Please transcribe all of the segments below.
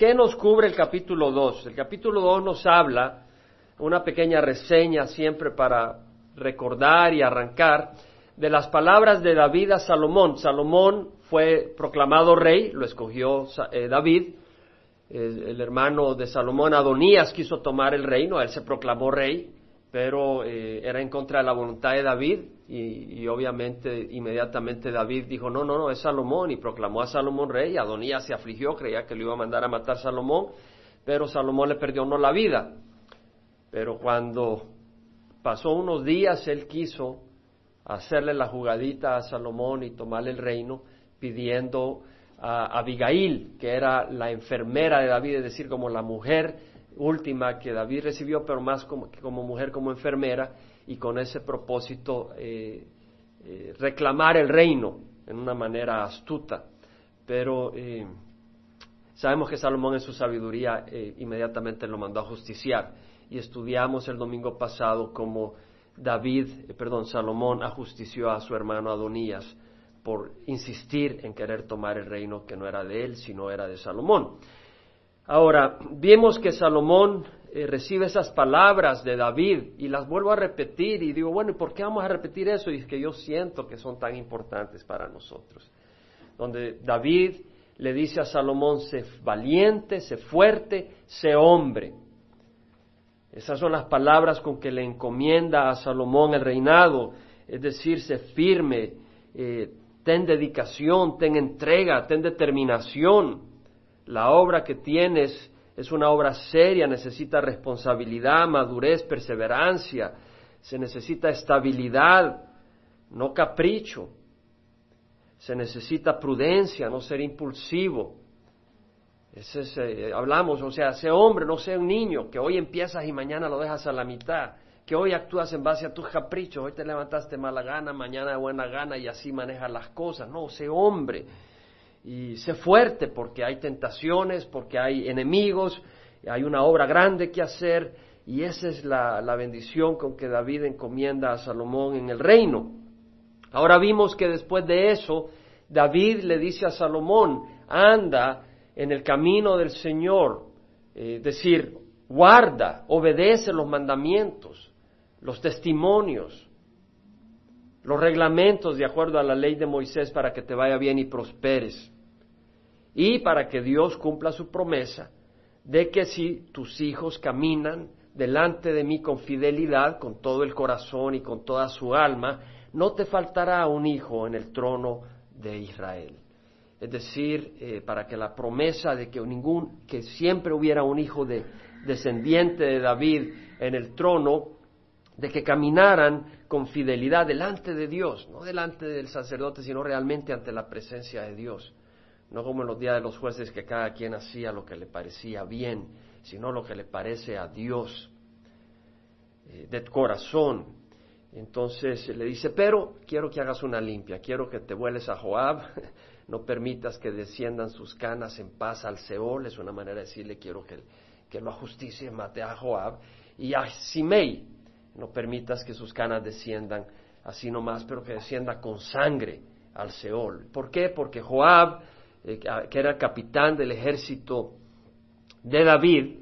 ¿qué nos cubre el capítulo 2? El capítulo 2 nos habla, una pequeña reseña siempre para recordar y arrancar, de las palabras de David a Salomón. Salomón fue proclamado rey, lo escogió eh, David, el hermano de Salomón, Adonías, quiso tomar el reino, él se proclamó rey, pero eh, era en contra de la voluntad de David y, obviamente inmediatamente David dijo, no, no, no, es Salomón y proclamó a Salomón rey, Adonías se afligió, creía que lo iba a mandar a matar Salomón, pero Salomón le perdió no la vida. Pero cuando pasó unos días, él quiso hacerle la jugadita a Salomón y tomarle el reino, pidiendo a Abigail, que era la enfermera de David, es decir, como la mujer última que David recibió, pero más como, como mujer, como enfermera, y con ese propósito eh, eh, reclamar el reino en una manera astuta. Pero eh, sabemos que Salomón en su sabiduría inmediatamente lo mandó a justiciar, y estudiamos el domingo pasado como David, perdón, Salomón ajustició a su hermano Adonías por insistir en querer tomar el reino que no era de él, sino era de Salomón. Ahora, vemos que Salomón eh, recibe esas palabras de David y las vuelvo a repetir y digo, bueno, ¿y por qué vamos a repetir eso? Y es que yo siento que son tan importantes para nosotros. Donde David le dice a Salomón, sé valiente, sé fuerte, sé hombre. Esas son las palabras con que le encomienda a Salomón el reinado, es decir, sé firme, eh, ten dedicación, ten entrega, ten determinación. La obra que tienes es una obra seria, necesita responsabilidad, madurez, perseverancia, se necesita estabilidad, no capricho, se necesita prudencia, no ser impulsivo. Es, eh, hablamos, o sea, sea hombre, no sea un niño, que hoy empiezas y mañana lo dejas a la mitad. Que hoy actúas en base a tus caprichos, hoy te levantaste mala gana, mañana de buena gana y así manejas las cosas. No, sé hombre y sé fuerte porque hay tentaciones, porque hay enemigos, hay una obra grande que hacer y esa es la, la bendición con que David encomienda a Salomón en el reino. Ahora vimos que después de eso, David le dice a Salomón, anda en el camino del Señor, es eh, decir, guarda, obedece los mandamientos los testimonios, los reglamentos de acuerdo a la ley de Moisés para que te vaya bien y prosperes. Y para que Dios cumpla su promesa de que si tus hijos caminan delante de mí con fidelidad, con todo el corazón y con toda su alma, no te faltará un hijo en el trono de Israel. Es decir, eh, para que la promesa de que ningún, que siempre hubiera un hijo de, descendiente de David en el trono, de que caminaran con fidelidad delante de Dios, no delante del sacerdote, sino realmente ante la presencia de Dios. No como en los días de los jueces que cada quien hacía lo que le parecía bien, sino lo que le parece a Dios, eh, de corazón. Entonces le dice, pero quiero que hagas una limpia, quiero que te vueles a Joab, no permitas que desciendan sus canas en paz al Seol, es una manera de decirle, quiero que, lo ajusticie, mate a Joab, y a Simei, no permitas que sus canas desciendan así nomás, pero que descienda con sangre al Seol. ¿Por qué? Porque Joab, eh, que era capitán del ejército de David,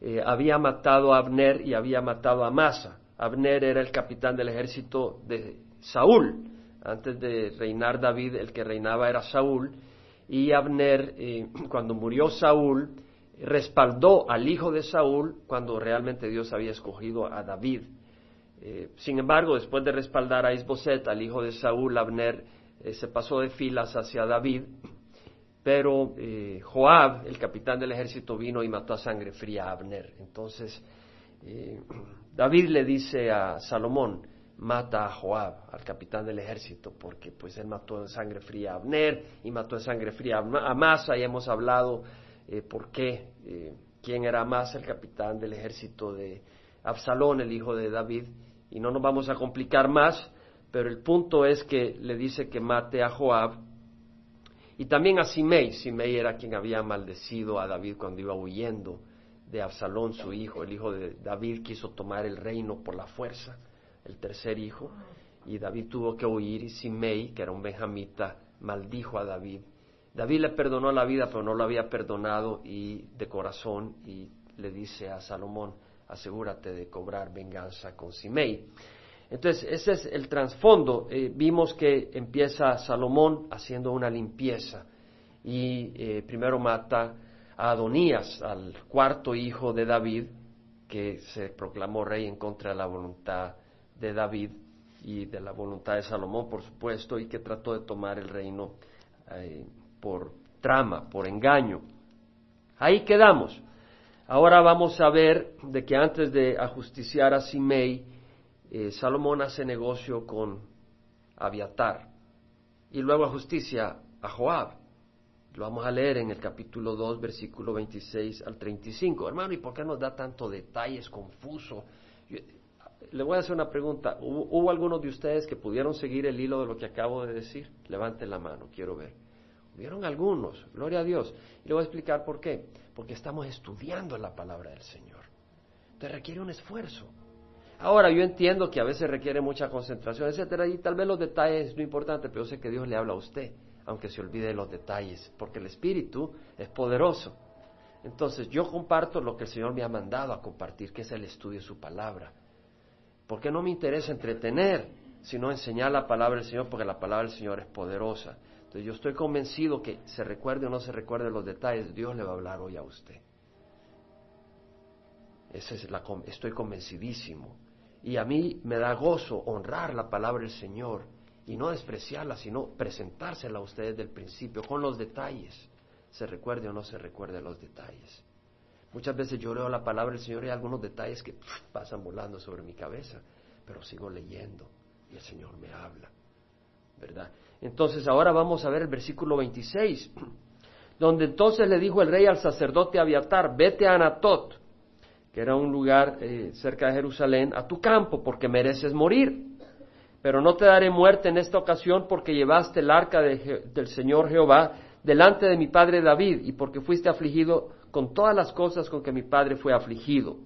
eh, había matado a Abner y había matado a Masa. Abner era el capitán del ejército de Saúl. Antes de reinar David, el que reinaba era Saúl. Y Abner, eh, cuando murió Saúl, respaldó al hijo de Saúl cuando realmente Dios había escogido a David eh, sin embargo, después de respaldar a Isboset, al hijo de Saúl, Abner eh, se pasó de filas hacia David, pero eh, Joab, el capitán del ejército, vino y mató a sangre fría a Abner. Entonces, David le dice a Salomón, mata a Joab, al capitán del ejército, porque pues él mató en sangre fría a Abner y mató en sangre fría a Amasa, y hemos hablado por qué, quién era Amasa, el capitán del ejército de Absalón, el hijo de David, y no nos vamos a complicar más, pero el punto es que le dice que mate a Joab y también a Simei. Simei era quien había maldecido a David cuando iba huyendo de Absalón, su hijo. El hijo de David quiso tomar el reino por la fuerza, el tercer hijo, y David tuvo que huir y Simei, que era un benjamita, maldijo a David David le perdonó la vida, pero no lo había perdonado y de corazón y le dice a Salomón, asegúrate de cobrar venganza con Simei. Entonces, ese es el trasfondo. Eh, vimos que empieza Salomón haciendo una limpieza y eh, primero mata a Adonías, al cuarto hijo de David, que se proclamó rey en contra de la voluntad de David y de la voluntad de Salomón, por supuesto, y que trató de tomar el reino eh, por trama, por engaño. Ahí quedamos. Ahora vamos a ver de que antes de ajusticiar a Simei, eh, Salomón hace negocio con Abiatar y luego justicia a Joab. Lo vamos a leer en el capítulo 2, versículo 26 al 35. Hermano, ¿y por qué nos da tanto detalles confuso? le voy a hacer una pregunta. ¿Hubo, ¿Hubo, algunos de ustedes que pudieron seguir el hilo de lo que acabo de decir? Levanten la mano, quiero ver. Hubieron algunos, gloria a Dios. Y le voy a explicar por qué. Porque estamos estudiando la palabra del Señor. Te requiere un esfuerzo. Ahora, yo entiendo que a veces requiere mucha concentración, etcétera, y tal vez los detalles es lo importante, pero yo sé que Dios le habla a usted, aunque se olvide de los detalles, porque el Espíritu es poderoso. Entonces, yo comparto lo que el Señor me ha mandado a compartir, que es el estudio de su palabra. Porque no me interesa entretener, sino enseñar la palabra del Señor, porque la palabra del Señor es poderosa. Entonces, yo estoy convencido que se recuerde o no se recuerde los detalles, Dios le va a hablar hoy a usted. Esa es la, estoy convencidísimo. Y a mí me da gozo honrar la palabra del Señor y no despreciarla, sino presentársela a ustedes del principio, con los detalles. Se recuerde o no se recuerde los detalles. Muchas veces yo leo la palabra del Señor y hay algunos detalles que pasan volando sobre mi cabeza, pero sigo leyendo y el Señor me habla. ¿Verdad? Entonces ahora vamos a ver el versículo 26, donde entonces le dijo el rey al sacerdote Abiatar, vete a Anatot que era un lugar eh, cerca de Jerusalén, a tu campo, porque mereces morir. Pero no te daré muerte en esta ocasión porque llevaste el arca del Señor Jehová delante de mi padre David y porque fuiste afligido con todas las cosas con que mi padre fue afligido.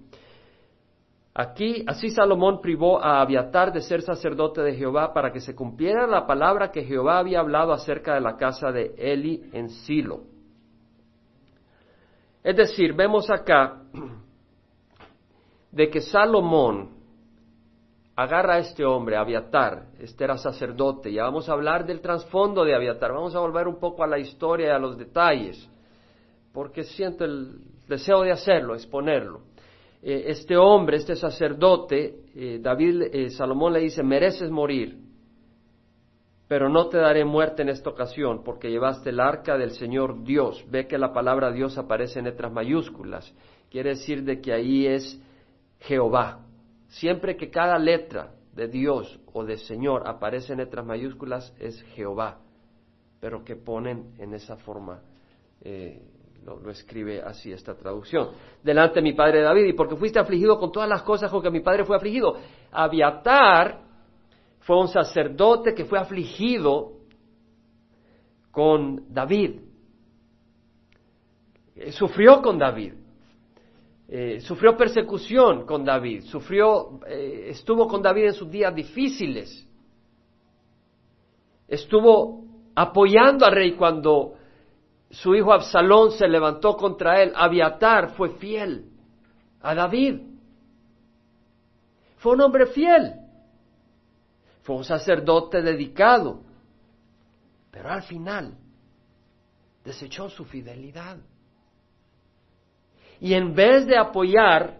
Aquí, así Salomón privó a Abiatar de ser sacerdote de Jehová para que se cumpliera la palabra que Jehová había hablado acerca de la casa de Eli en Silo. Es decir, vemos acá de que Salomón agarra a este hombre, Abiatar, este era sacerdote, ya vamos a hablar del trasfondo de Abiatar, vamos a volver un poco a la historia y a los detalles, porque siento el deseo de hacerlo, exponerlo. Eh, este hombre, este sacerdote, eh, David, eh, Salomón le dice, mereces morir, pero no te daré muerte en esta ocasión, porque llevaste el arca del Señor Dios. Ve que la palabra Dios aparece en letras mayúsculas. Quiere decir de que ahí es Jehová. Siempre que cada letra de Dios o de Señor aparece en letras mayúsculas es Jehová, pero que ponen en esa forma, lo, escribe así esta traducción. Delante de mi padre David, y porque fuiste afligido con todas las cosas con que mi padre fue afligido. Abiatar fue un sacerdote que fue afligido con David. Sufrió con David. Eh, sufrió persecución con David, sufrió, eh, estuvo con David en sus días difíciles, estuvo apoyando al rey cuando su hijo Absalón se levantó contra él, Abiatar fue fiel a David, fue un hombre fiel, fue un sacerdote dedicado, pero al final desechó su fidelidad. Y en vez de apoyar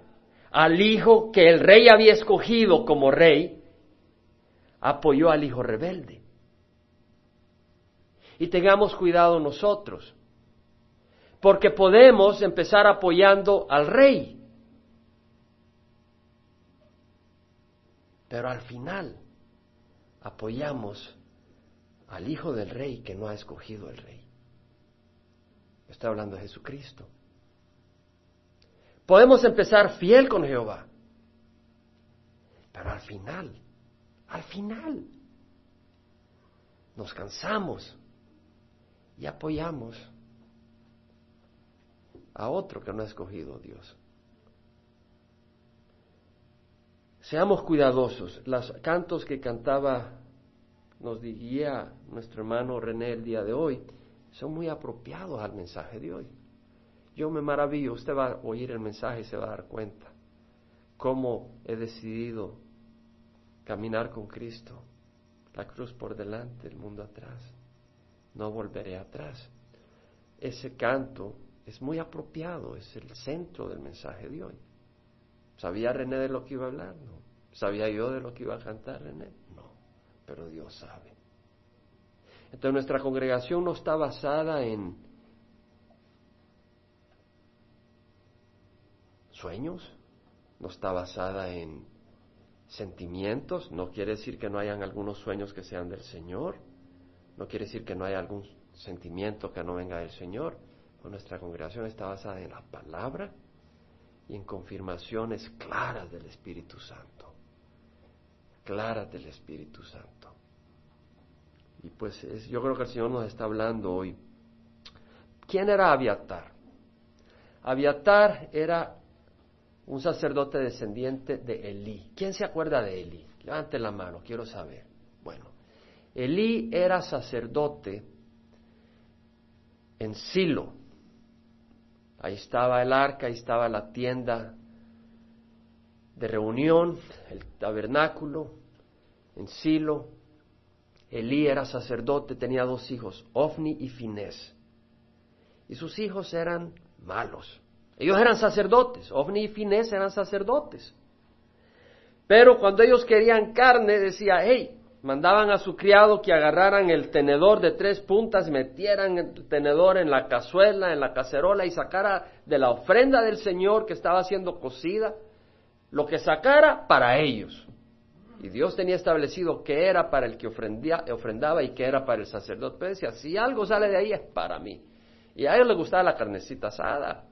al hijo que el rey había escogido como rey, apoyó al hijo rebelde. Y tengamos cuidado nosotros, porque podemos empezar apoyando al rey, pero al final apoyamos al hijo del rey que no ha escogido el rey. Estoy hablando de Jesucristo. Podemos empezar fiel con Jehová. Pero al final, al final, nos cansamos y apoyamos a otro que no ha escogido Dios. Seamos cuidadosos. Los cantos que cantaba, nos diría nuestro hermano René el día de hoy, son muy apropiados al mensaje de hoy. Yo me maravillo, usted va a oír el mensaje y se va a dar cuenta cómo he decidido caminar con Cristo, la cruz por delante, el mundo atrás. No volveré atrás. Ese canto es muy apropiado, es el centro del mensaje de hoy. ¿Sabía René de lo que iba a hablar? No. ¿Sabía yo de lo que iba a cantar René? No, pero Dios sabe. Entonces nuestra congregación no está basada en sueños, no está basada en sentimientos, no quiere decir que no hayan algunos sueños que sean del Señor, no quiere decir que no haya algún sentimiento que no venga del Señor. Pues nuestra congregación está basada en la palabra y en confirmaciones claras del Espíritu Santo, claras del Espíritu Santo. Y pues yo creo que el Señor nos está hablando hoy. ¿Quién era Abiatar? Abiatar era un sacerdote descendiente de Elí. ¿Quién se acuerda de Elí? Levante la mano, quiero saber. Elí era sacerdote en Silo. Ahí estaba el arca, ahí estaba la tienda de reunión, el tabernáculo, en Silo. Elí era sacerdote, tenía dos hijos, Ofni y Finés. Y sus hijos eran malos. Ellos eran sacerdotes, Ofni y Finés eran sacerdotes. Pero cuando ellos querían carne, decía, hey, mandaban a su criado que agarraran el tenedor de tres puntas, metieran el tenedor en la cazuela, en la cacerola y sacara de la ofrenda del Señor que estaba siendo cocida, lo que sacara para ellos. Y Dios tenía establecido que era para el que ofrendaba y que era para el sacerdote. Pero decía, si algo sale de ahí es para mí. Y a ellos les gustaba la carnecita asada.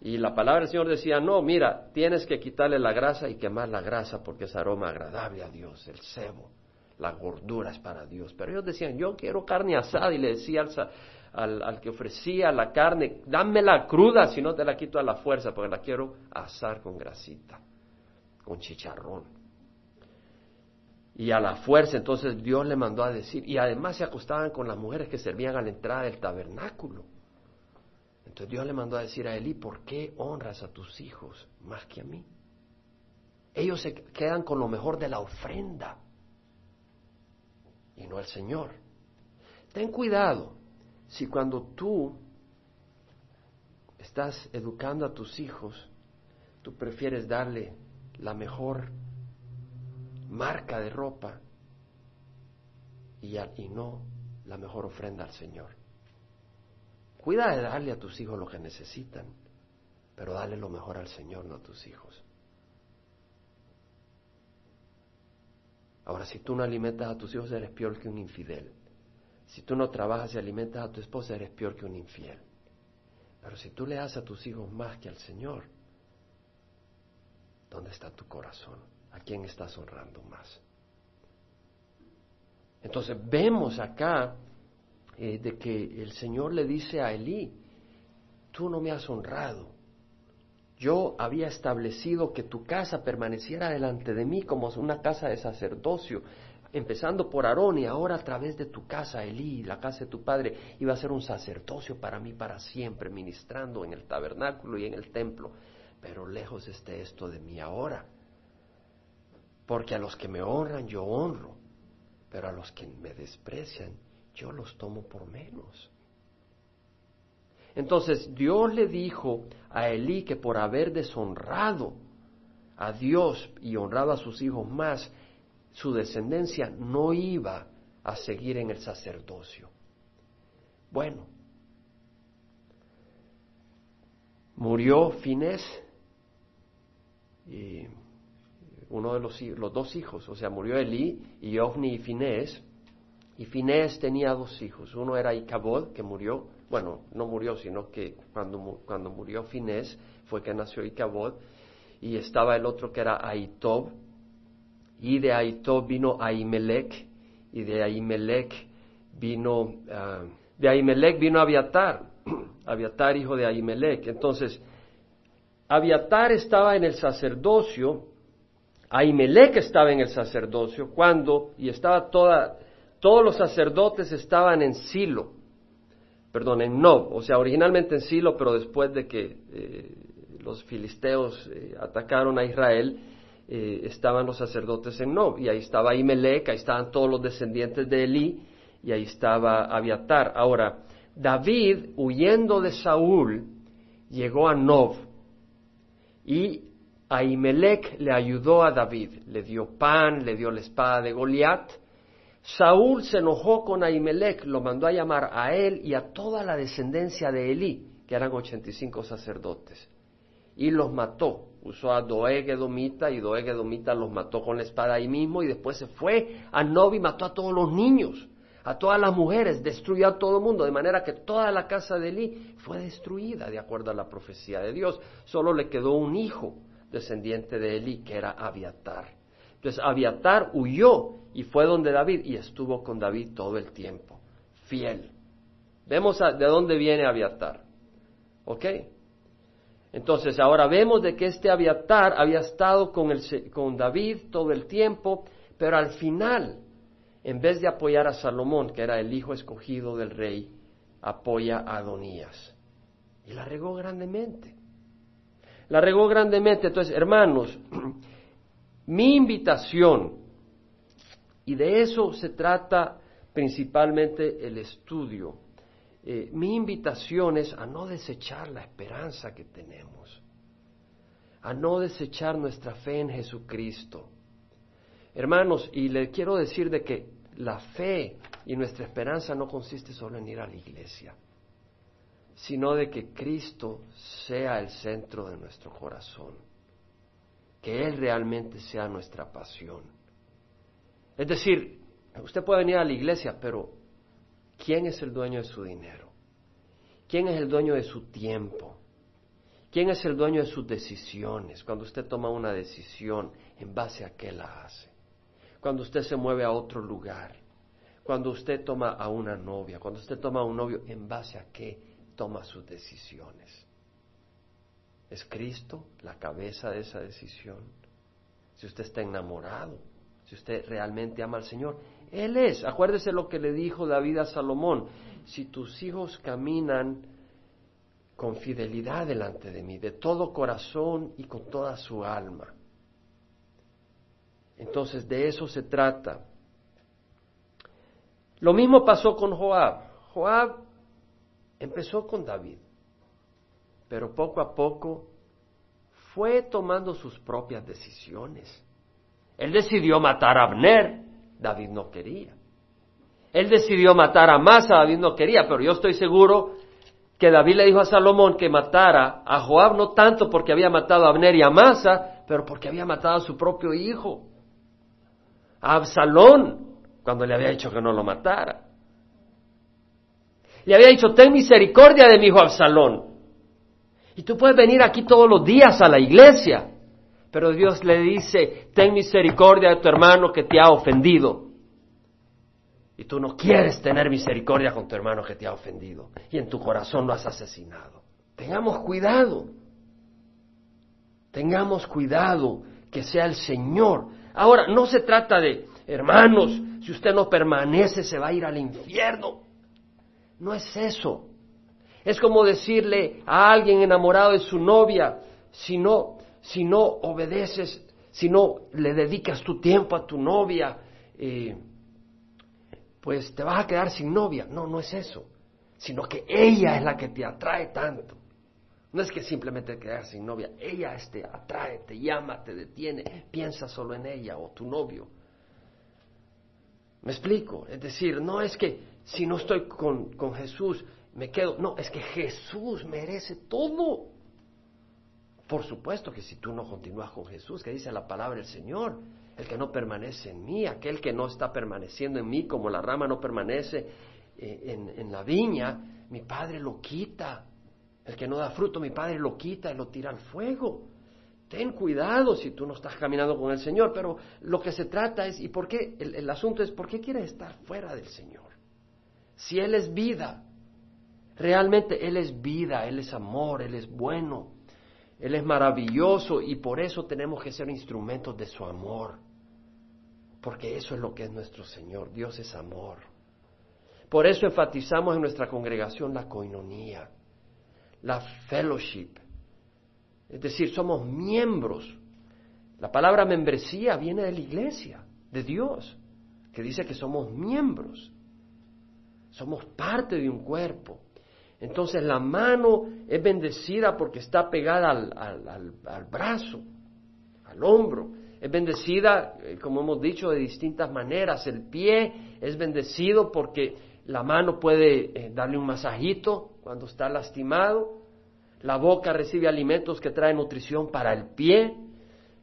Y la palabra del Señor decía, no, mira, tienes que quitarle la grasa y quemar la grasa porque es aroma agradable a Dios, el cebo, la gordura es para Dios. Pero ellos decían, yo quiero carne asada y le decía al, al, que ofrecía la carne, la cruda si no te la quito a la fuerza porque la quiero asar con grasita, con chicharrón. Y a la fuerza entonces Dios le mandó a decir, y además se acostaban con las mujeres que servían a la entrada del tabernáculo. Entonces Dios le mandó a decir a Elí, ¿por qué honras a tus hijos más que a mí? Ellos se quedan con lo mejor de la ofrenda y no al Señor. Ten cuidado si cuando tú estás educando a tus hijos, tú prefieres darle la mejor marca de ropa y, y no la mejor ofrenda al Señor. Cuida de darle a tus hijos lo que necesitan, pero dale lo mejor al Señor, no a tus hijos. Ahora, si tú no alimentas a tus hijos, eres peor que un infidel. Si tú no trabajas y alimentas a tu esposa, eres peor que un infiel. Pero si tú le das a tus hijos más que al Señor, ¿dónde está tu corazón? ¿A quién estás honrando más? Entonces vemos acá eh, de que el Señor le dice a Elí, tú no me has honrado. Yo había establecido que tu casa permaneciera delante de mí como una casa de sacerdocio, empezando por Aarón y ahora a través de tu casa, Elí, la casa de tu padre, iba a ser un sacerdocio para mí para siempre, ministrando en el tabernáculo y en el templo. Pero lejos esté esto de mí ahora, porque a los que me honran yo honro, pero a los que me desprecian yo los tomo por menos. Entonces Dios le dijo a Elí que por haber deshonrado a Dios y honrado a sus hijos más, su descendencia no iba a seguir en el sacerdocio. Bueno, murió Finés, y uno de los, los dos hijos, o sea, murió Elí y Ofni y Finés, y Finés tenía dos hijos. Uno era Icabod, que murió, bueno, no murió, sino que cuando, cuando murió Finés fue que nació Icabod. Y estaba el otro que era Aitob. Y de Aitob vino Ahimelech. Y de Ahimelech vino, ah, de Ahimelech vino Abiatar. Abiatar, hijo de Ahimelech. Entonces, Abiatar estaba en el sacerdocio. Ahimelech estaba en el sacerdocio cuando, y estaba toda todos los sacerdotes estaban en Silo. perdón, en Nob, o sea, originalmente en Silo, pero después de que eh, los filisteos eh, atacaron a Israel, eh, estaban los sacerdotes en Nob, y ahí estaba Imelec, ahí estaban todos los descendientes de Elí, y ahí estaba Abiatar. Ahora, David, huyendo de Saúl, llegó a Nob, y Ahimelech le ayudó a David, le dio pan, le dio la espada de Goliat. Saúl se enojó con Ahimelech, lo mandó a llamar a él y a toda la descendencia de Elí, que eran 85 sacerdotes, y los mató. Usó a Doeg Edomita y Doeg Edomita los mató con la espada ahí mismo y después se fue a Nob y mató a todos los niños, a todas las mujeres, destruyó a todo el mundo, de manera que toda la casa de Elí fue destruida de acuerdo a la profecía de Dios. Solo le quedó un hijo descendiente de Eli, que era Abiatar. Entonces Abiatar huyó y fue donde David y estuvo con David todo el tiempo, fiel. Vemos de dónde viene Abiatar. ¿Ok? Entonces ahora vemos de que este Abiatar había estado con, con David todo el tiempo, pero al final, en vez de apoyar a Salomón, que era el hijo escogido del rey, apoya a Adonías. Y la regó grandemente la regó grandemente. Entonces, hermanos, mi invitación, y de eso se trata principalmente el estudio, eh, mi invitación es a no desechar la esperanza que tenemos, a no desechar nuestra fe en Jesucristo. Hermanos, y le quiero decir de que la fe y nuestra esperanza no consiste solo en ir a la iglesia sino de que Cristo sea el centro de nuestro corazón, que Él realmente sea nuestra pasión. Es decir, usted puede venir a la iglesia, pero ¿quién es el dueño de su dinero? ¿Quién es el dueño de su tiempo? ¿Quién es el dueño de sus decisiones? Cuando usted toma una decisión, ¿en base a qué la hace? Cuando usted se mueve a otro lugar, cuando usted toma a una novia, cuando usted toma a un novio, ¿en base a qué toma sus decisiones. ¿Es Cristo la cabeza de esa decisión? Si usted está enamorado, si usted realmente ama al Señor, Él es. Acuérdese lo que le dijo David a Salomón. Si tus hijos caminan con fidelidad delante de mí, de todo corazón y con toda su alma. Entonces de eso se trata. Lo mismo pasó con Joab. Joab Empezó con David, pero poco a poco fue tomando sus propias decisiones. Él decidió matar a Abner, David no quería. Él decidió matar a Masa, David no quería, pero yo estoy seguro que David le dijo a Salomón que matara a Joab no tanto porque había matado a Abner y a Masa, pero porque había matado a su propio hijo, a Absalón, cuando le había dicho que no lo matara le había dicho, ten misericordia de mi hijo Absalón. Y tú puedes venir aquí todos los días a la iglesia, pero Dios le dice, ten misericordia de tu hermano que te ha ofendido. Y tú no quieres tener misericordia con tu hermano que te ha ofendido. Y en tu corazón lo has asesinado. Tengamos cuidado. Tengamos cuidado que sea el Señor. Ahora, no se trata de, hermanos, si usted no permanece se va a ir al infierno. No es eso. Es como decirle a alguien enamorado de su novia, si no, si no obedeces, si no le dedicas tu tiempo a tu novia, eh, pues te vas a quedar sin novia. No, no es eso. Sino que ella es la que te atrae tanto. No es que simplemente te quedas sin novia. Ella te atrae, te llama, te detiene. Piensa solo en ella o tu novio. ¿Me explico? Es decir, no es que si no estoy con, con Jesús, me quedo. No, es que Jesús merece todo. Por supuesto que si tú no continúas con Jesús, que dice la palabra del Señor, el que no permanece en mí, aquel que no está permaneciendo en mí, como la rama no permanece eh, en, la viña, mi Padre lo quita. El que no da fruto, mi Padre lo quita y lo tira al fuego. Ten cuidado si tú no estás caminando con el Señor, pero lo que se trata es, ¿y por qué? El, el asunto es, ¿por qué quieres estar fuera del Señor? Si Él es vida, realmente Él es vida, Él es amor, Él es bueno, Él es maravilloso y por eso tenemos que ser instrumentos de su amor, porque eso es lo que es nuestro Señor, Dios es amor. Por eso enfatizamos en nuestra congregación la coinonía, la fellowship. Es decir, somos miembros. La palabra membresía viene de la iglesia, de Dios, que dice que somos miembros. Somos parte de un cuerpo. Entonces la mano es bendecida porque está pegada al, brazo, al hombro. Es bendecida, eh, como hemos dicho, de distintas maneras. El pie es bendecido porque la mano puede eh, darle un masajito cuando está lastimado. La boca recibe alimentos que traen nutrición para el pie.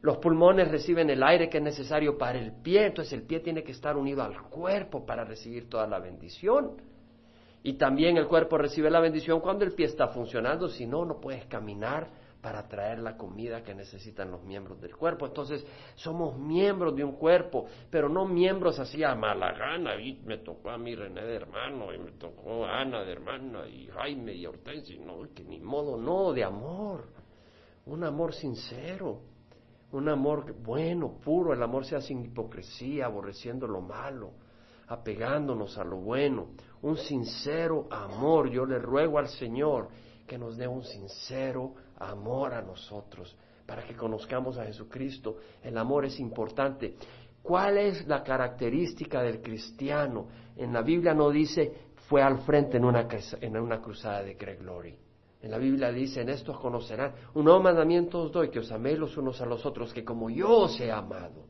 Los pulmones reciben el aire que es necesario para el pie. Entonces el pie tiene que estar unido al cuerpo para recibir toda la bendición. Y también el cuerpo recibe la bendición cuando el pie está funcionando, si no, no puedes caminar para traer la comida que necesitan los miembros del cuerpo. Entonces, somos miembros de un cuerpo, pero no miembros así a mala gana. Y me tocó a mí René de hermano, y me tocó a Ana de hermana, y Jaime y Hortensia. No, que ni modo, no, de amor. Un amor sincero, un amor bueno, puro. El amor sea sin hipocresía, aborreciendo lo malo, apegándonos a lo bueno un sincero amor. Yo le ruego al Señor que nos dé un sincero amor a nosotros para que conozcamos a Jesucristo. El amor es importante. ¿Cuál es la característica del cristiano? En la Biblia no dice fue al frente en una, en una cruzada de Greg Glory. En la Biblia dice, en estos conocerán, un nuevo mandamiento os doy, que os améis los unos a los otros, que como yo os he amado,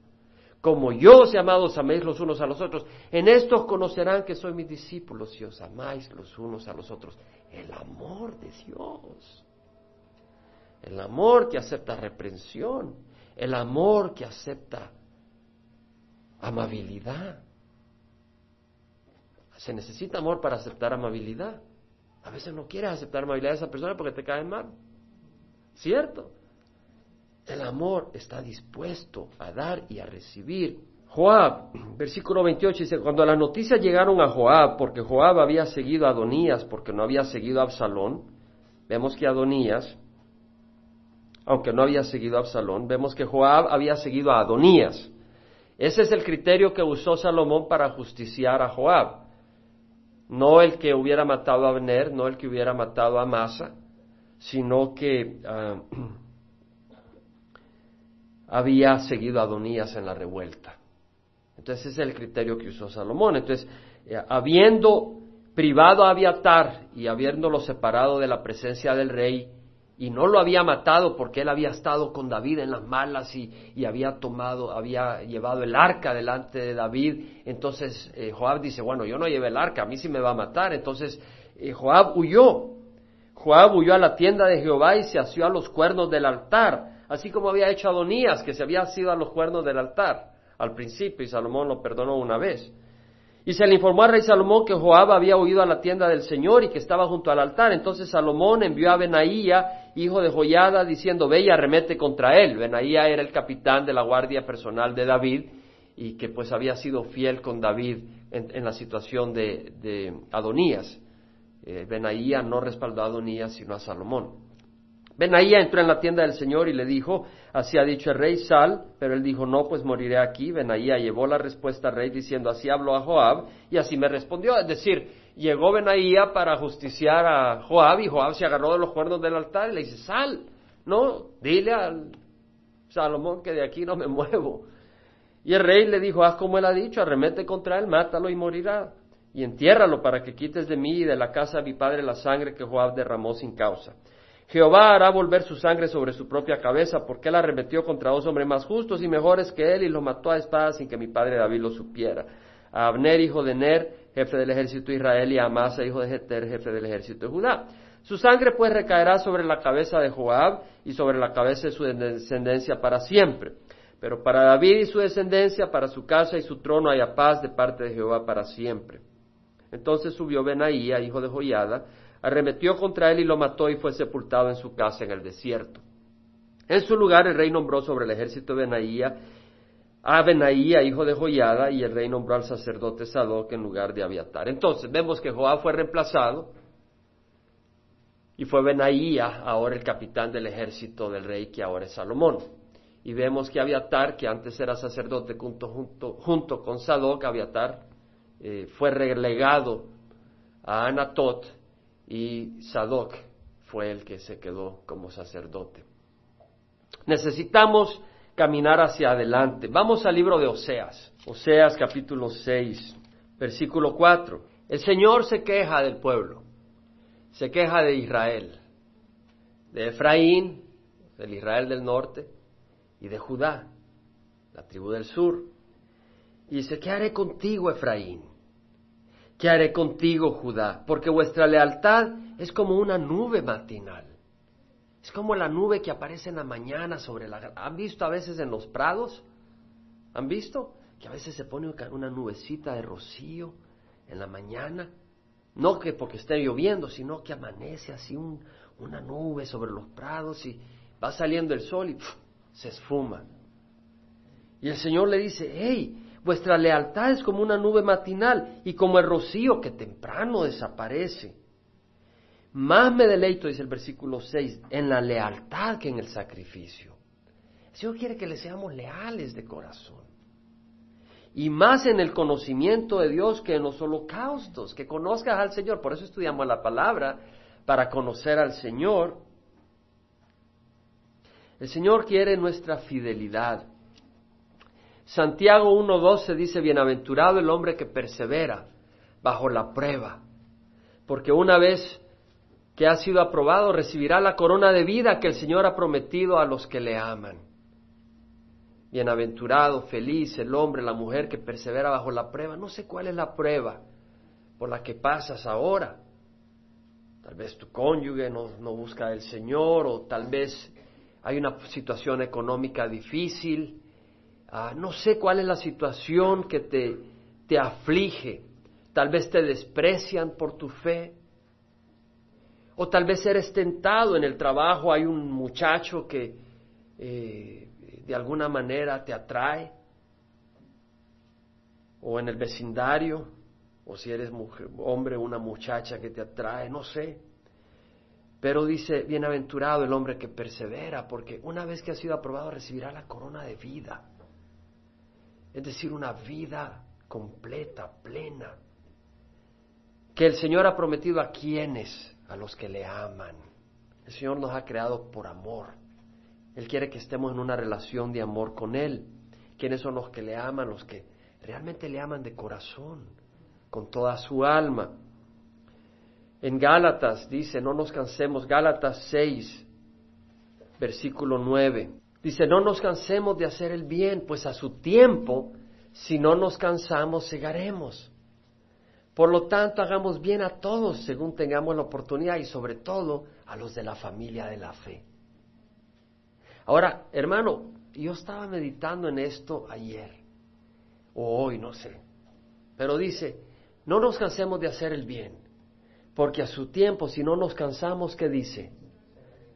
como yo os he amado, os améis los unos a los otros. En esto conocerán que soy mis discípulos si os amáis los unos a los otros. El amor de Dios. El amor que acepta reprensión. El amor que acepta amabilidad. Se necesita amor para aceptar amabilidad. A veces no quieres aceptar amabilidad de esa persona porque te cae mal. ¿Cierto? El amor está dispuesto a dar y a recibir. Joab, versículo 28 dice, cuando las noticias llegaron a Joab, porque Joab había seguido a Adonías, porque no había seguido a Absalón, vemos que Adonías, aunque no había seguido a Absalón, vemos que Joab había seguido a Adonías. Ese es el criterio que usó Salomón para justiciar a Joab. No el que hubiera matado a Abner, no el que hubiera matado a Masa, sino que ah, había seguido a Adonías en la revuelta. Entonces ese es el criterio que usó Salomón. Entonces, eh, habiendo privado a Abiatar y habiéndolo separado de la presencia del rey, y no lo había matado porque él había estado con David en las malas y, había tomado, había llevado el arca delante de David, entonces eh, Joab dice, bueno, yo no llevé el arca, a mí sí me va a matar, entonces eh, Joab huyó, Joab huyó a la tienda de Jehová y se asió a los cuernos del altar, así como había hecho Adonías, que se había sido a los cuernos del altar al principio, y Salomón lo perdonó una vez. Y se le informó al rey Salomón que Joab había huido a la tienda del Señor y que estaba junto al altar. Entonces Salomón envió a Benaía, hijo de Joyada, diciendo, ve y arremete contra él. Benaía era el capitán de la guardia personal de David y que pues había sido fiel con David en, la situación de, Adonías. Eh, no respaldó a Adonías sino a Salomón. Benaía entró en la tienda del Señor y le dijo, así ha dicho el rey, sal, pero él dijo, no, pues moriré aquí. Benaía llevó la respuesta al rey diciendo, así habló a Joab, y así me respondió. Es decir, llegó Benaía para justiciar a Joab, y Joab se agarró de los cuernos del altar y le dice, sal, no, dile al Salomón que de aquí no me muevo. Y el rey le dijo, haz como él ha dicho, arremete contra él, mátalo y morirá. Y entiérralo para que quites de mí y de la casa de mi padre la sangre que Joab derramó sin causa. Jehová hará volver su sangre sobre su propia cabeza, porque él arremetió contra dos hombres más justos y mejores que él y lo mató a espada sin que mi padre David lo supiera. A Abner, hijo de Ner, jefe del ejército de Israel, y a Amasa, hijo de Jeter, jefe del ejército de Judá. Su sangre pues recaerá sobre la cabeza de Joab y sobre la cabeza de su descendencia para siempre. Pero para David y su descendencia, para su casa y su trono haya paz de parte de Jehová para siempre. Entonces subió Benaía, hijo de Joiada, arremetió contra él y lo mató y fue sepultado en su casa en el desierto. En su lugar el rey nombró sobre el ejército de Benaía a Benaía, hijo de Joiada, y el rey nombró al sacerdote Sadoc en lugar de Abiatar. Entonces vemos que Joab fue reemplazado y fue Benaía ahora el capitán del ejército del rey que ahora es Salomón. Y vemos que Abiatar, que antes era sacerdote junto, junto, junto con Sadoc, Abiatar eh, fue relegado a Anatot y Sadoc fue el que se quedó como sacerdote. Necesitamos caminar hacia adelante. Vamos al libro de Oseas, Oseas capítulo 6, versículo 4. El Señor se queja del pueblo, se queja de Israel, de Efraín, del Israel del norte, y de Judá, la tribu del sur. Y dice, ¿qué haré contigo, Efraín? ¿Qué haré contigo, Judá? Porque vuestra lealtad es como una nube matinal. Es como la nube que aparece en la mañana sobre la... ¿Han visto a veces en los prados? ¿Han visto? Que a veces se pone una nubecita de rocío en la mañana. No que porque esté lloviendo, sino que amanece así una nube sobre los prados y va saliendo el sol y se esfuma. Y el Señor le dice, hey, vuestra lealtad es como una nube matinal y como el rocío que temprano desaparece. Más me deleito, dice el versículo 6, en la lealtad que en el sacrificio. El Señor quiere que le seamos leales de corazón. Y más en el conocimiento de Dios que en los holocaustos, que conozcas al Señor. Por eso estudiamos la palabra, para conocer al Señor. El Señor quiere nuestra fidelidad. Santiago 1.12 dice, bienaventurado el hombre que persevera bajo la prueba, porque una vez que ha sido aprobado recibirá la corona de vida que el Señor ha prometido a los que le aman. Bienaventurado, feliz el hombre, la mujer que persevera bajo la prueba. No sé cuál es la prueba por la que pasas ahora. Tal vez tu cónyuge no, busca el Señor o tal vez hay una situación económica difícil, ah, no sé cuál es la situación que te, te aflige, tal vez te desprecian por tu fe, o tal vez eres tentado en el trabajo, hay un muchacho que eh, de alguna manera te atrae, o en el vecindario, o si eres mujer, hombre, una muchacha que te atrae, no sé. Pero dice, bienaventurado el hombre que persevera, porque una vez que ha sido aprobado recibirá la corona de vida. Es decir, una vida completa, plena. Que el Señor ha prometido a quienes, a los que le aman. El Señor nos ha creado por amor. Él quiere que estemos en una relación de amor con Él. ¿Quiénes son los que le aman? Los que realmente le aman de corazón, con toda su alma. En Gálatas dice, no nos cansemos, Gálatas 6, versículo 9. Dice, no nos cansemos de hacer el bien, pues a su tiempo, si no nos cansamos, segaremos. Por lo tanto, hagamos bien a todos según tengamos la oportunidad y sobre todo a los de la familia de la fe. Ahora, hermano, yo estaba meditando en esto ayer, o hoy, no sé, pero dice, no nos cansemos de hacer el bien, porque a su tiempo, si no nos cansamos, ¿qué dice?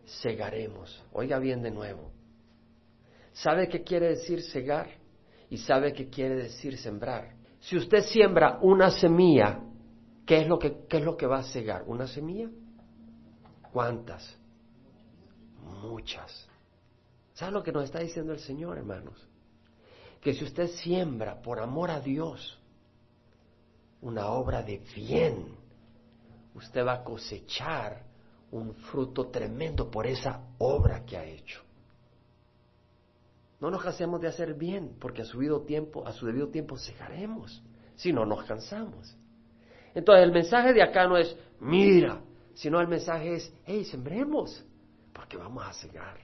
Segaremos. Oiga bien de nuevo. ¿Sabe qué quiere decir segar? Y sabe qué quiere decir sembrar. Si usted siembra una semilla, ¿qué es lo que, es lo que va a segar? ¿Una semilla? ¿Cuántas? Muchas. ¿Sabe lo que nos está diciendo el Señor, hermanos? Que si usted siembra por amor a Dios una obra de bien, usted va a cosechar un fruto tremendo por esa obra que ha hecho. No nos cansemos de hacer bien, porque a su debido tiempo, a su debido tiempo si no nos cansamos. Entonces el mensaje de acá no es mira, sino el mensaje es hey, sembremos, porque vamos a cegar.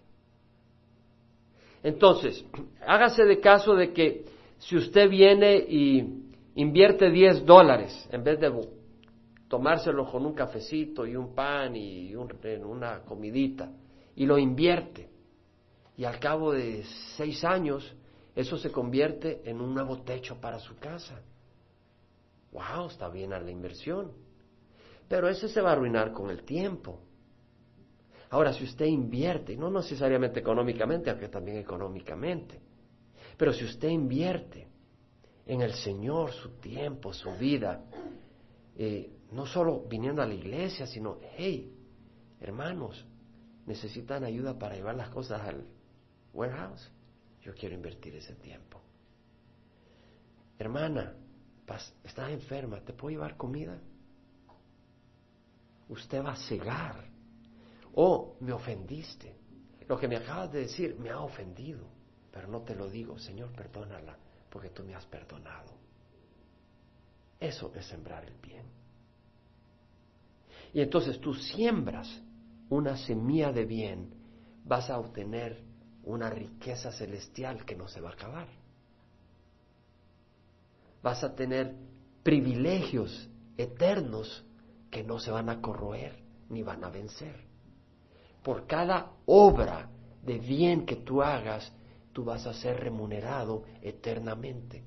Entonces, hágase de caso de que si usted viene y invierte 10 dólares en vez de tomárselo con un cafecito y un pan y una comidita y lo invierte. Y al cabo de seis años, eso se convierte en un nuevo techo para su casa. ¡Wow! Está bien a la inversión. Pero ese se va a arruinar con el tiempo. Ahora, si usted invierte, no necesariamente económicamente, aunque también económicamente, pero si usted invierte en el Señor su tiempo, su vida, eh, no solo viniendo a la iglesia, sino, hey, hermanos, necesitan ayuda para llevar las cosas al warehouse. Yo quiero invertir ese tiempo. Hermana, estás enferma, ¿te puedo llevar comida? usted va a cegar. O me ofendiste. Lo que me acabas de decir me ha ofendido, pero no te lo digo, Señor, perdónala, porque tú me has perdonado. Eso es sembrar el bien. Y entonces tú siembras una semilla de bien, vas a obtener una riqueza celestial que no se va a acabar. Vas a tener privilegios eternos que no se van a corroer ni van a vencer. Por cada obra de bien que tú hagas, tú vas a ser remunerado eternamente,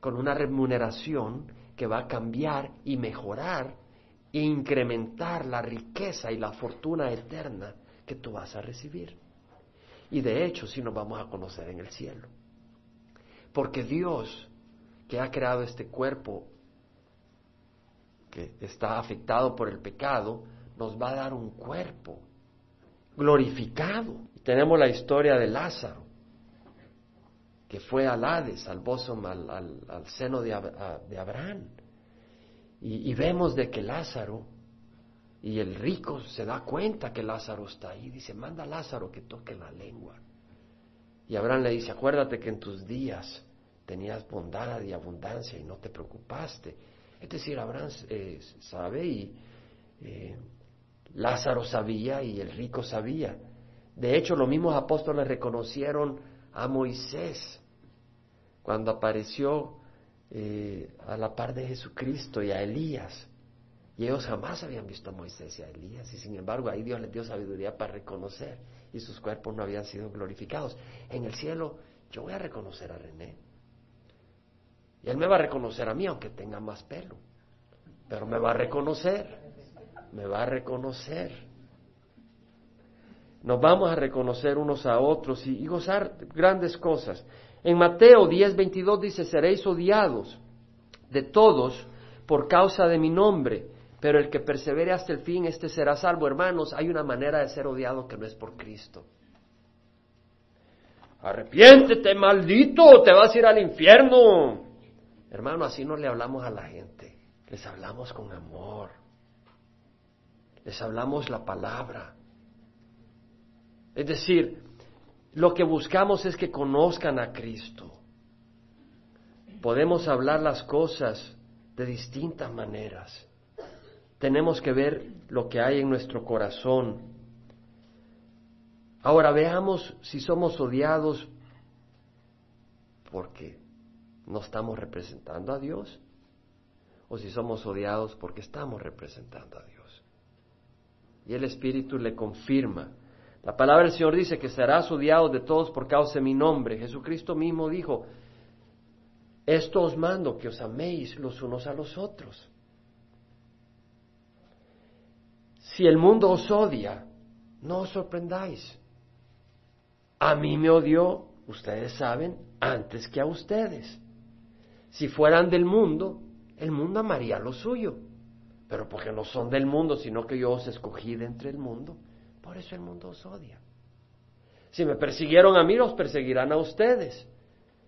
con una remuneración que va a cambiar y mejorar e incrementar la riqueza y la fortuna eterna que tú vas a recibir. Y de hecho, si nos vamos a conocer en el cielo. Porque Dios, que ha creado este cuerpo que está afectado por el pecado, nos va a dar un cuerpo glorificado. Tenemos la historia de Lázaro, que fue al Hades, al bosom, al, seno de Abraham. Y, vemos de que Lázaro, y el rico se da cuenta que Lázaro está ahí, dice, manda a Lázaro que toque la lengua. Y Abraham le dice, acuérdate que en tus días tenías bondad y abundancia y no te preocupaste. Es decir, Abraham eh, sabe y eh, Lázaro sabía y el rico sabía. De hecho, los mismos apóstoles reconocieron a Moisés cuando apareció eh, a la par de Jesucristo y a Elías. Y ellos jamás habían visto a Moisés y a Elías, y sin embargo ahí Dios les dio sabiduría para reconocer, y sus cuerpos no habían sido glorificados. En el cielo yo voy a reconocer a René, y él me va a reconocer a mí, aunque tenga más pelo, pero me va a reconocer, me va a reconocer. Nos vamos a reconocer unos a otros y gozar grandes cosas. En Mateo 10, 22 dice, seréis odiados de todos por causa de mi nombre, pero el que persevere hasta el fin, este será salvo. Hermanos, hay una manera de ser odiado que no es por Cristo. Arrepiéntete, maldito, te vas a ir al infierno. Hermano, así no le hablamos a la gente, les hablamos con amor, les hablamos la palabra. Es decir, lo que buscamos es que conozcan a Cristo. Podemos hablar las cosas de distintas maneras. Tenemos que ver lo que hay en nuestro corazón. Ahora veamos si somos odiados porque no estamos representando a Dios o si somos odiados porque estamos representando a Dios. Y el Espíritu le confirma la palabra del Señor dice que serás odiado de todos por causa de mi nombre. Jesucristo mismo dijo, esto os mando, que os améis los unos a los otros. Si el mundo os odia, no os sorprendáis. A mí me odió, ustedes saben, antes que a ustedes. Si fueran del mundo, el mundo amaría lo suyo. Pero porque no son del mundo, sino que yo os escogí de entre el mundo, por eso el mundo os odia. Si me persiguieron a mí, los perseguirán a ustedes.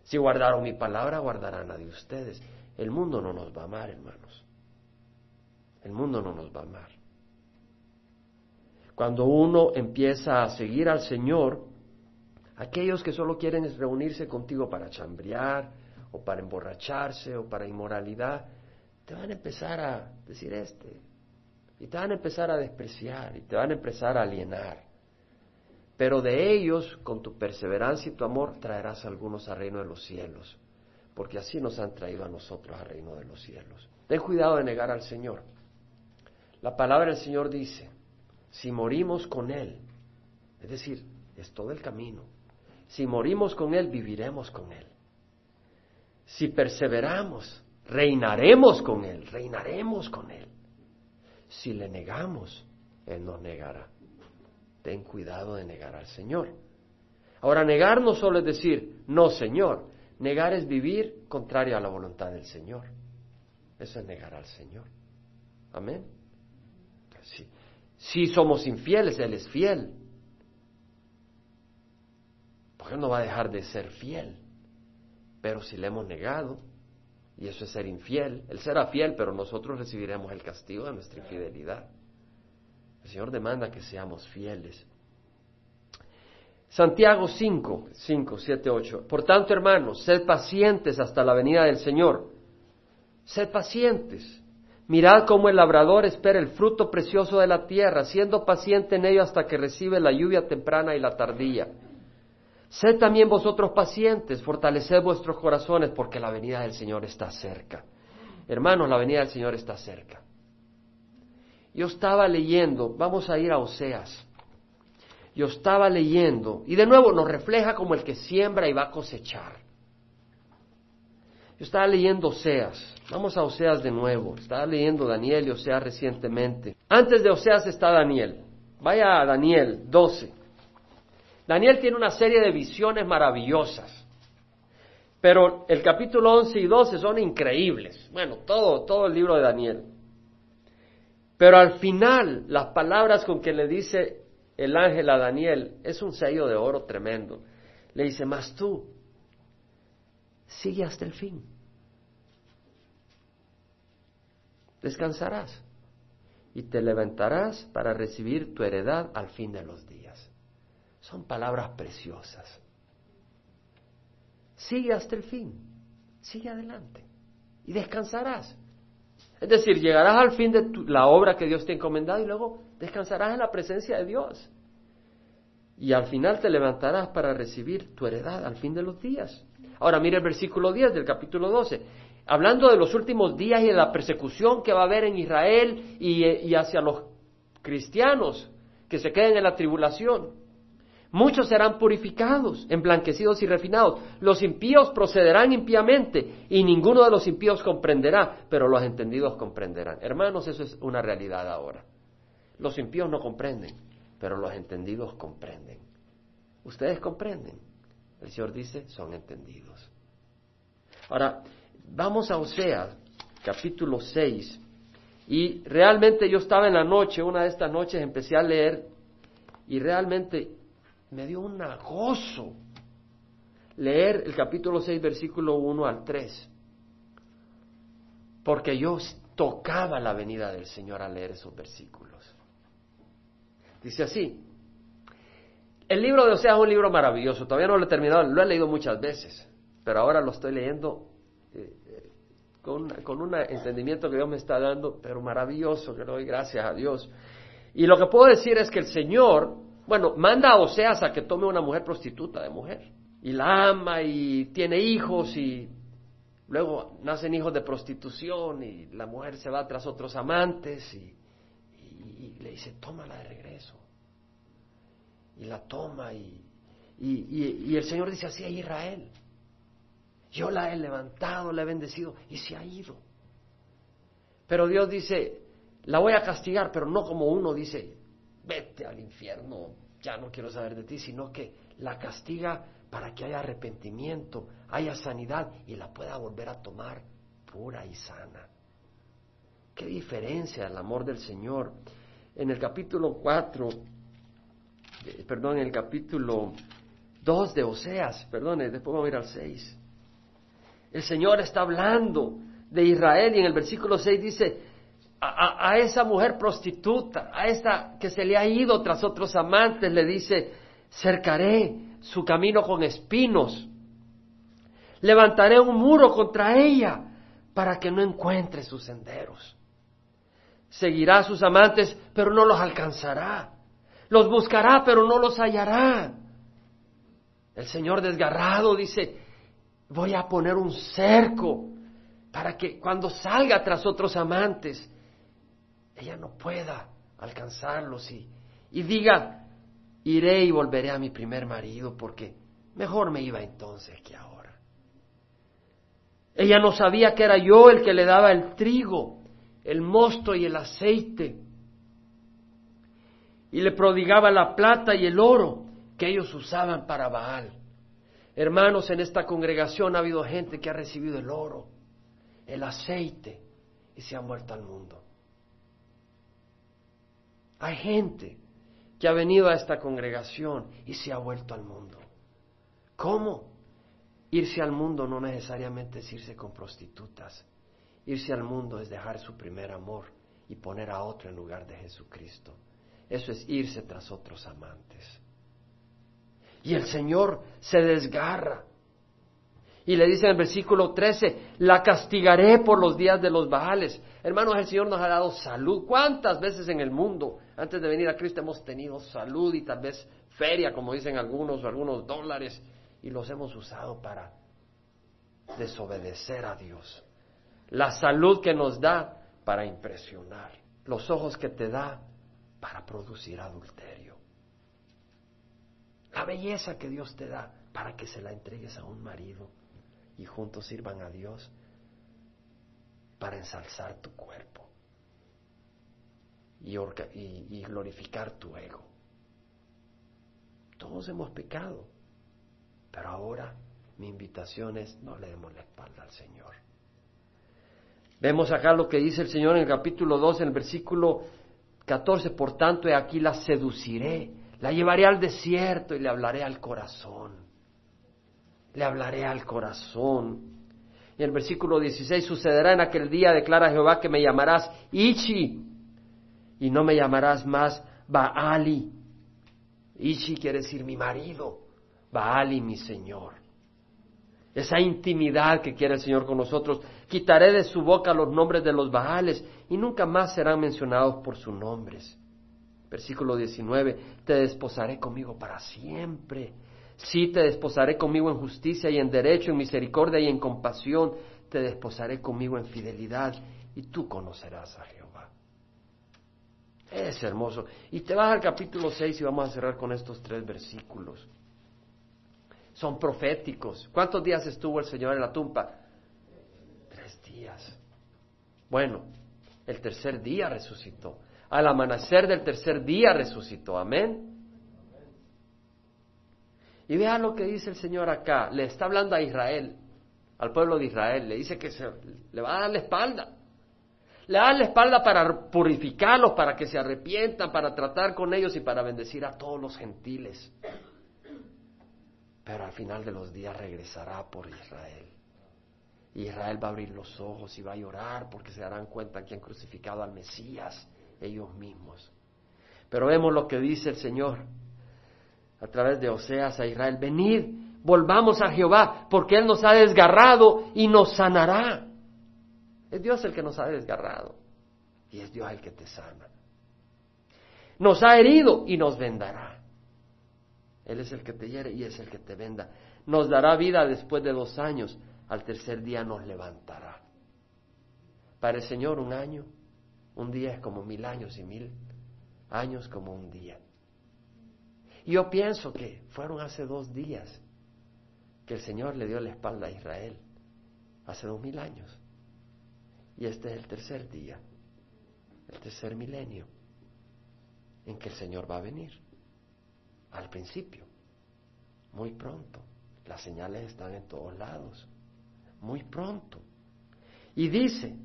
Si guardaron mi palabra, guardarán a de ustedes. El mundo no nos va a amar, hermanos. El mundo no nos va a amar. Cuando uno empieza a seguir al Señor, aquellos que solo quieren reunirse contigo para chambrear, o para emborracharse, o para inmoralidad, te van a empezar a decir este, y te van a empezar a despreciar y te van a empezar a alienar. Pero de ellos, con tu perseverancia y tu amor, traerás a algunos al reino de los cielos, porque así nos han traído a nosotros al reino de los cielos. Ten cuidado de negar al Señor. La palabra del Señor dice, si morimos con Él, es decir, es todo el camino, si morimos con Él, viviremos con Él. Si perseveramos, reinaremos con Él, reinaremos con Él. Si le negamos, Él nos negará. Ten cuidado de negar al Señor. Ahora, negar no solo es decir, no, Señor. Negar es vivir contrario a la voluntad del Señor. Eso es negar al Señor. Amén. Si somos infieles, Él es fiel. Porque no va a dejar de ser fiel. Pero si le hemos negado, y eso es ser infiel. Él será fiel, pero nosotros recibiremos el castigo de nuestra infidelidad. El Señor demanda que seamos fieles. Santiago 5, 5, 7, 8. Por tanto, hermanos, sed pacientes hasta la venida del Señor. Sed pacientes. Mirad cómo el labrador espera el fruto precioso de la tierra, siendo paciente en ello hasta que recibe la lluvia temprana y la tardía. Sed también vosotros pacientes, fortaleced vuestros corazones, porque la venida del Señor está cerca. Hermanos, la venida del Señor está cerca. Yo estaba leyendo, vamos a ir a Oseas. Yo estaba leyendo, y de nuevo nos refleja como el que siembra y va a cosechar. Yo estaba leyendo Oseas, vamos a Oseas de nuevo, estaba leyendo Daniel y Oseas recientemente. Antes de Oseas está Daniel, vaya a Daniel 12. Daniel tiene una serie de visiones maravillosas, pero el capítulo 11 y 12 son increíbles. Bueno, todo, todo el libro de Daniel. Pero al final, las palabras con que le dice el ángel a Daniel es un sello de oro tremendo. Le dice, mas tú, sigue hasta el fin. Descansarás y te levantarás para recibir tu heredad al fin de los días. Son palabras preciosas. Sigue hasta el fin, sigue adelante y descansarás. Es decir, llegarás al fin de la obra que Dios te ha encomendado y luego descansarás en la presencia de Dios. Y al final te levantarás para recibir tu heredad al fin de los días. Ahora mire el versículo 10 del capítulo 12. Hablando de los últimos días y de la persecución que va a haber en Israel y, y hacia los cristianos que se queden en la tribulación. Muchos serán purificados, emblanquecidos y refinados. Los impíos procederán impíamente y ninguno de los impíos comprenderá, pero los entendidos comprenderán. Hermanos, eso es una realidad ahora. Los impíos no comprenden, pero los entendidos comprenden. Ustedes comprenden. El Señor dice, son entendidos. Ahora, vamos a Oseas, capítulo 6. Y realmente yo estaba en la noche, una de estas noches empecé a leer y realmente me dio un gozo leer el capítulo 6, versículo 1 al 3. Porque yo tocaba la venida del Señor al leer esos versículos. Dice así, el libro de Oseas es un libro maravilloso, todavía no lo he terminado, lo he leído muchas veces, pero ahora lo estoy leyendo eh, eh, con, un entendimiento que Dios me está dando, pero maravilloso, que le doy gracias a Dios. Y lo que puedo decir es que el Señor bueno, manda a Oseas a que tome una mujer prostituta de mujer. Y la ama y tiene hijos y luego nacen hijos de prostitución y la mujer se va tras otros amantes y, le dice, tómala de regreso. Y la toma y, y el Señor dice así a Israel. Yo la he levantado, la he bendecido y se ha ido. Pero Dios dice, la voy a castigar, pero no como uno dice, vete al infierno, ya no quiero saber de ti, sino que la castiga para que haya arrepentimiento, haya sanidad y la pueda volver a tomar pura y sana. Qué diferencia el amor del Señor. En el capítulo 4, eh, perdón, en el capítulo 2 de Oseas, perdón, después vamos a ir al 6. El Señor está hablando de Israel y en el versículo 6 dice, a, esa mujer prostituta, a esa que se le ha ido tras otros amantes, le dice, cercaré su camino con espinos, levantaré un muro contra ella para que no encuentre sus senderos. Seguirá a sus amantes, pero no los alcanzará. Los buscará, pero no los hallará. El Señor desgarrado dice, voy a poner un cerco para que cuando salga tras otros amantes, ella no pueda alcanzarlos y, y diga, iré y volveré a mi primer marido porque mejor me iba entonces que ahora. Ella no sabía que era yo el que le daba el trigo, el mosto y el aceite. Y le prodigaba la plata y el oro que ellos usaban para Baal. Hermanos, en esta congregación ha habido gente que ha recibido el oro, el aceite y se ha muerto al mundo. Hay gente que ha venido a esta congregación y se ha vuelto al mundo. ¿Cómo? Irse al mundo no necesariamente es irse con prostitutas. Irse al mundo es dejar su primer amor y poner a otro en lugar de Jesucristo. Eso es irse tras otros amantes. Y el Señor se desgarra. Y le dice en el versículo 13, la castigaré por los días de los Baales. Hermanos, el Señor nos ha dado salud. ¿Cuántas veces en el mundo, antes de venir a Cristo, hemos tenido salud y tal vez feria, como dicen algunos, o algunos dólares, y los hemos usado para desobedecer a Dios? La salud que nos da para impresionar. Los ojos que te da para producir adulterio. La belleza que Dios te da para que se la entregues a un marido y juntos sirvan a Dios para ensalzar tu cuerpo y, y, glorificar tu ego. Todos hemos pecado, pero ahora mi invitación es no le demos la espalda al Señor. Vemos acá lo que dice el Señor en el capítulo 2, en el versículo 14, por tanto, he aquí la seduciré, la llevaré al desierto y le hablaré al corazón le hablaré al corazón. Y el versículo 16, sucederá en aquel día, declara Jehová, que me llamarás Ichi, y no me llamarás más Baali. Ichi quiere decir mi marido, Baali mi Señor. Esa intimidad que quiere el Señor con nosotros. Quitaré de su boca los nombres de los Baales y nunca más serán mencionados por sus nombres. Versículo 19, te desposaré conmigo para siempre Sí te desposaré conmigo en justicia y en derecho, en misericordia y en compasión. Te desposaré conmigo en fidelidad y tú conocerás a Jehová. Es hermoso. Y te vas al capítulo 6 y vamos a cerrar con estos tres versículos. Son proféticos. ¿Cuántos días estuvo el Señor en la tumba? Tres días. Bueno, el tercer día resucitó. Al amanecer del tercer día resucitó. Amén. Y vean lo que dice el Señor acá. Le está hablando a Israel, al pueblo de Israel. Le dice que se, le va a dar la espalda. Le da la espalda para purificarlos, para que se arrepientan, para tratar con ellos y para bendecir a todos los gentiles. Pero al final de los días regresará por Israel. Israel va a abrir los ojos y va a llorar porque se darán cuenta que han crucificado al Mesías ellos mismos. Pero vemos lo que dice el Señor a través de Oseas a Israel, venid, volvamos a Jehová, porque Él nos ha desgarrado y nos sanará. Es Dios el que nos ha desgarrado y es Dios el que te sana. Nos ha herido y nos vendará. Él es el que te hiere y es el que te venda. Nos dará vida después de dos años. Al tercer día nos levantará. Para el Señor un año, un día es como mil años y mil años como un día. Yo pienso que fueron hace dos días que el Señor le dio la espalda a Israel, hace dos mil años. Y este es el tercer día, el tercer milenio, en que el Señor va a venir. Al principio, muy pronto. Las señales están en todos lados, muy pronto. Y dice,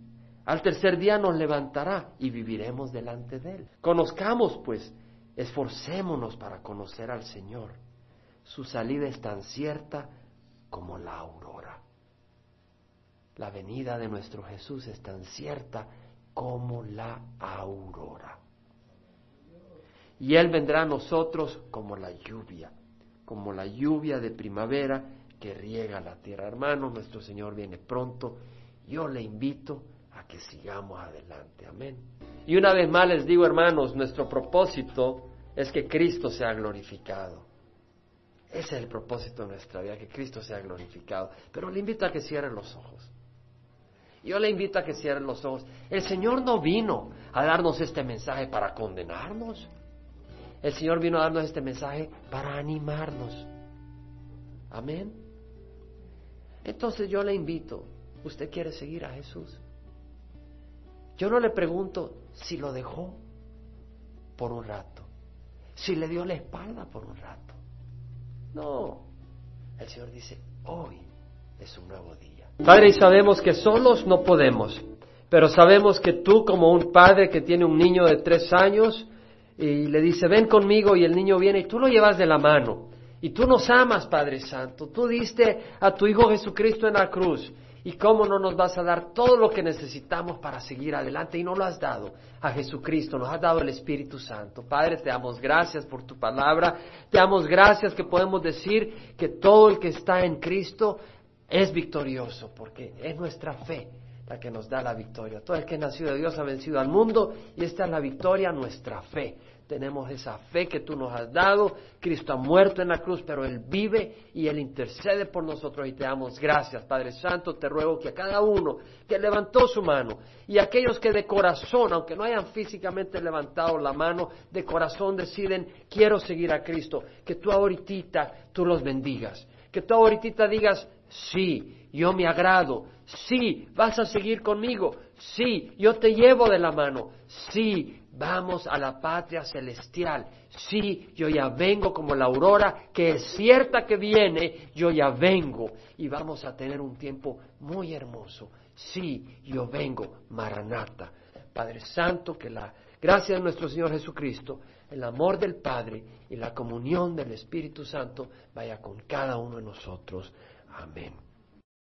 al tercer día nos levantará y viviremos delante de Él. Conozcamos pues Esforcémonos para conocer al Señor. Su salida es tan cierta como la aurora. La venida de nuestro Jesús es tan cierta como la aurora. Y Él vendrá a nosotros como la lluvia, como la lluvia de primavera que riega la tierra. Hermanos, nuestro Señor viene pronto. Yo le invito a que sigamos adelante. Amén. Y una vez más les digo, hermanos, nuestro propósito es que Cristo sea glorificado. Ese es el propósito de nuestra vida, que Cristo sea glorificado. Pero le invito a que cierren los ojos. Yo le invito a que cierren los ojos. El Señor no vino a darnos este mensaje para condenarnos. El Señor vino a darnos este mensaje para animarnos. Amén. Entonces yo le invito, ¿usted quiere seguir a Jesús? Yo no le pregunto si lo dejó por un rato, si le dio la espalda por un rato. No, el Señor dice, hoy es un nuevo día. Padre, y sabemos que solos no podemos, pero sabemos que tú como un padre que tiene un niño de tres años y le dice, ven conmigo y el niño viene y tú lo llevas de la mano. Y tú nos amas, Padre Santo. Tú diste a tu Hijo Jesucristo en la cruz y cómo no nos vas a dar todo lo que necesitamos para seguir adelante y no lo has dado a Jesucristo, nos has dado el Espíritu Santo. Padre, te damos gracias por tu palabra, te damos gracias que podemos decir que todo el que está en Cristo es victorioso, porque es nuestra fe la que nos da la victoria. Todo el que nació de Dios ha vencido al mundo y esta es la victoria, nuestra fe. Tenemos esa fe que tú nos has dado. Cristo ha muerto en la cruz, pero Él vive y Él intercede por nosotros y te damos gracias. Padre Santo, te ruego que a cada uno que levantó su mano y aquellos que de corazón, aunque no hayan físicamente levantado la mano, de corazón deciden, quiero seguir a Cristo, que tú ahorita tú los bendigas. Que tú ahorita digas, sí, yo me agrado, sí, vas a seguir conmigo, sí, yo te llevo de la mano, sí, vamos a la patria celestial, sí, yo ya vengo como la aurora, que es cierta que viene, yo ya vengo y vamos a tener un tiempo muy hermoso, sí, yo vengo, Maranata. Padre Santo, que la gracia de nuestro Señor Jesucristo, el amor del Padre y la comunión del Espíritu Santo vaya con cada uno de nosotros. Amén.